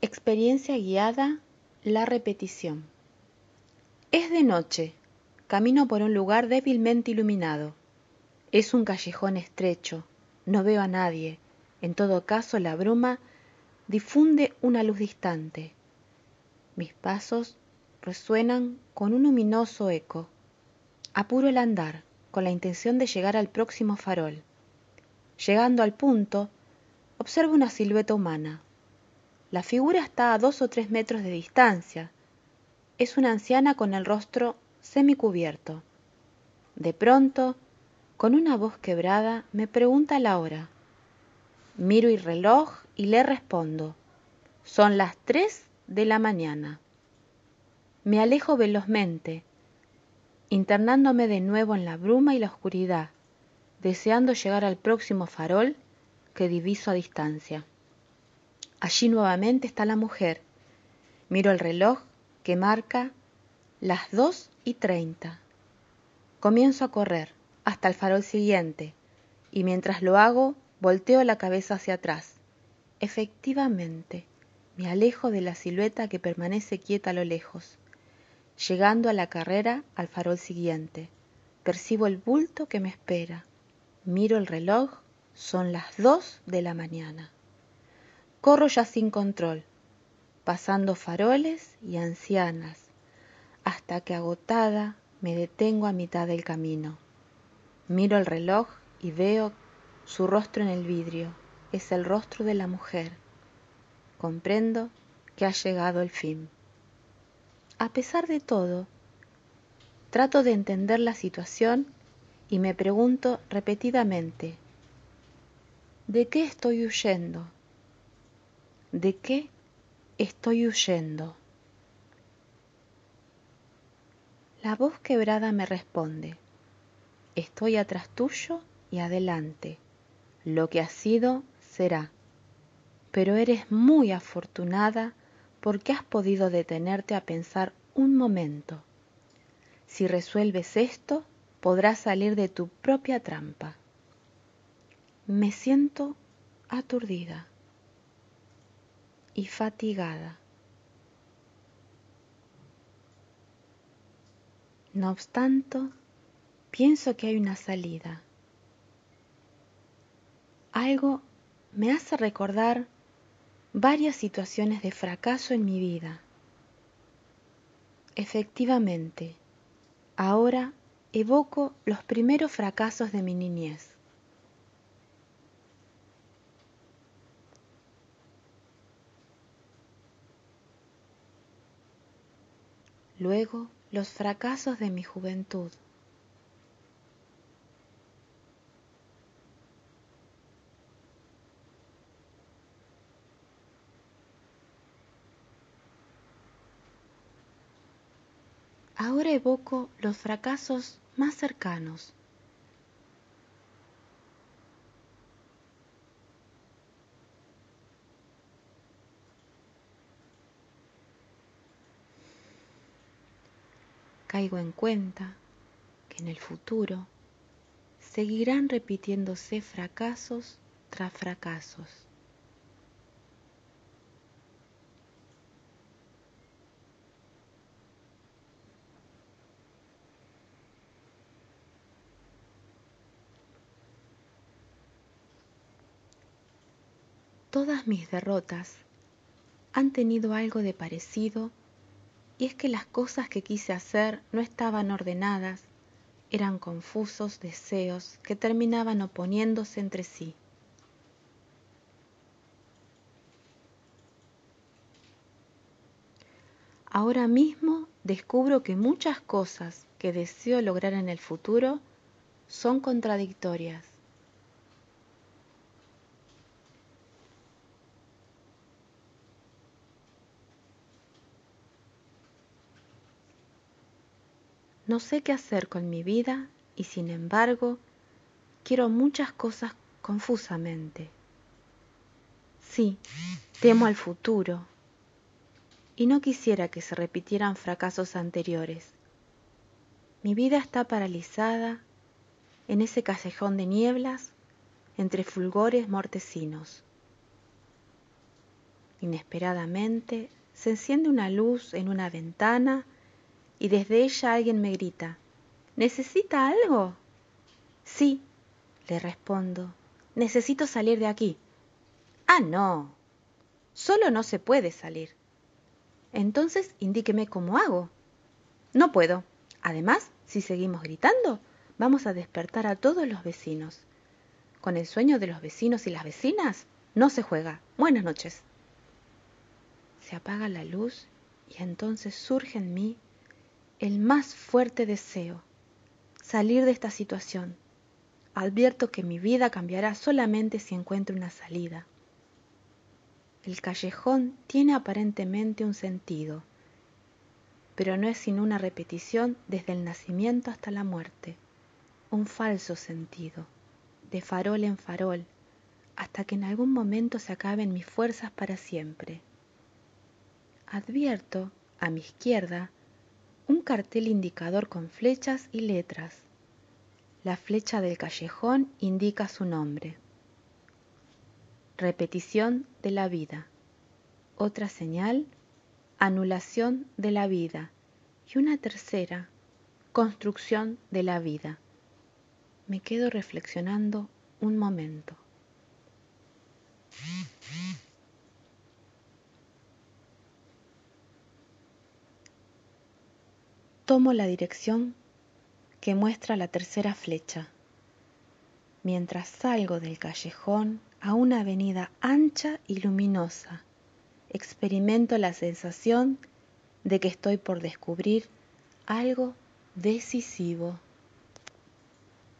Experiencia guiada, la repetición. Es de noche. Camino por un lugar débilmente iluminado. Es un callejón estrecho. No veo a nadie. En todo caso, la bruma difunde una luz distante. Mis pasos resuenan con un luminoso eco. Apuro el andar, con la intención de llegar al próximo farol. Llegando al punto, observo una silueta humana la figura está a dos o tres metros de distancia. Es una anciana con el rostro semicubierto. De pronto, con una voz quebrada, me pregunta la hora. Miro el reloj y le respondo. Son las tres de la mañana. Me alejo velozmente, internándome de nuevo en la bruma y la oscuridad, deseando llegar al próximo farol que diviso a distancia. Allí nuevamente está la mujer. Miro el reloj que marca las dos y treinta. Comienzo a correr hasta el farol siguiente y mientras lo hago volteo la cabeza hacia atrás. Efectivamente, me alejo de la silueta que permanece quieta a lo lejos. Llegando a la carrera al farol siguiente, percibo el bulto que me espera. Miro el reloj, son las dos de la mañana. Corro ya sin control, pasando faroles y ancianas, hasta que agotada me detengo a mitad del camino. Miro el reloj y veo su rostro en el vidrio. Es el rostro de la mujer. Comprendo que ha llegado el fin. A pesar de todo, trato de entender la situación y me pregunto repetidamente, ¿de qué estoy huyendo? ¿De qué estoy huyendo? La voz quebrada me responde, estoy atrás tuyo y adelante, lo que ha sido será, pero eres muy afortunada porque has podido detenerte a pensar un momento. Si resuelves esto, podrás salir de tu propia trampa. Me siento aturdida y fatigada. No obstante, pienso que hay una salida. Algo me hace recordar varias situaciones de fracaso en mi vida. Efectivamente, ahora evoco los primeros fracasos de mi niñez. Luego los fracasos de mi juventud. Ahora evoco los fracasos más cercanos. Caigo en cuenta que en el futuro seguirán repitiéndose fracasos tras fracasos. Todas mis derrotas han tenido algo de parecido y es que las cosas que quise hacer no estaban ordenadas, eran confusos deseos que terminaban oponiéndose entre sí. Ahora mismo descubro que muchas cosas que deseo lograr en el futuro son contradictorias. No sé qué hacer con mi vida y sin embargo quiero muchas cosas confusamente. Sí, temo al futuro y no quisiera que se repitieran fracasos anteriores. Mi vida está paralizada en ese callejón de nieblas entre fulgores mortecinos. Inesperadamente se enciende una luz en una ventana y desde ella alguien me grita, ¿Necesita algo? Sí, le respondo, necesito salir de aquí. Ah, no, solo no se puede salir. Entonces indíqueme cómo hago. No puedo. Además, si seguimos gritando, vamos a despertar a todos los vecinos. Con el sueño de los vecinos y las vecinas no se juega. Buenas noches. Se apaga la luz y entonces surge en mí el más fuerte deseo, salir de esta situación. Advierto que mi vida cambiará solamente si encuentro una salida. El callejón tiene aparentemente un sentido, pero no es sino una repetición desde el nacimiento hasta la muerte, un falso sentido, de farol en farol, hasta que en algún momento se acaben mis fuerzas para siempre. Advierto, a mi izquierda, cartel indicador con flechas y letras. La flecha del callejón indica su nombre. Repetición de la vida. Otra señal, anulación de la vida. Y una tercera, construcción de la vida. Me quedo reflexionando un momento. Tomo la dirección que muestra la tercera flecha, mientras salgo del callejón a una avenida ancha y luminosa, experimento la sensación de que estoy por descubrir algo decisivo.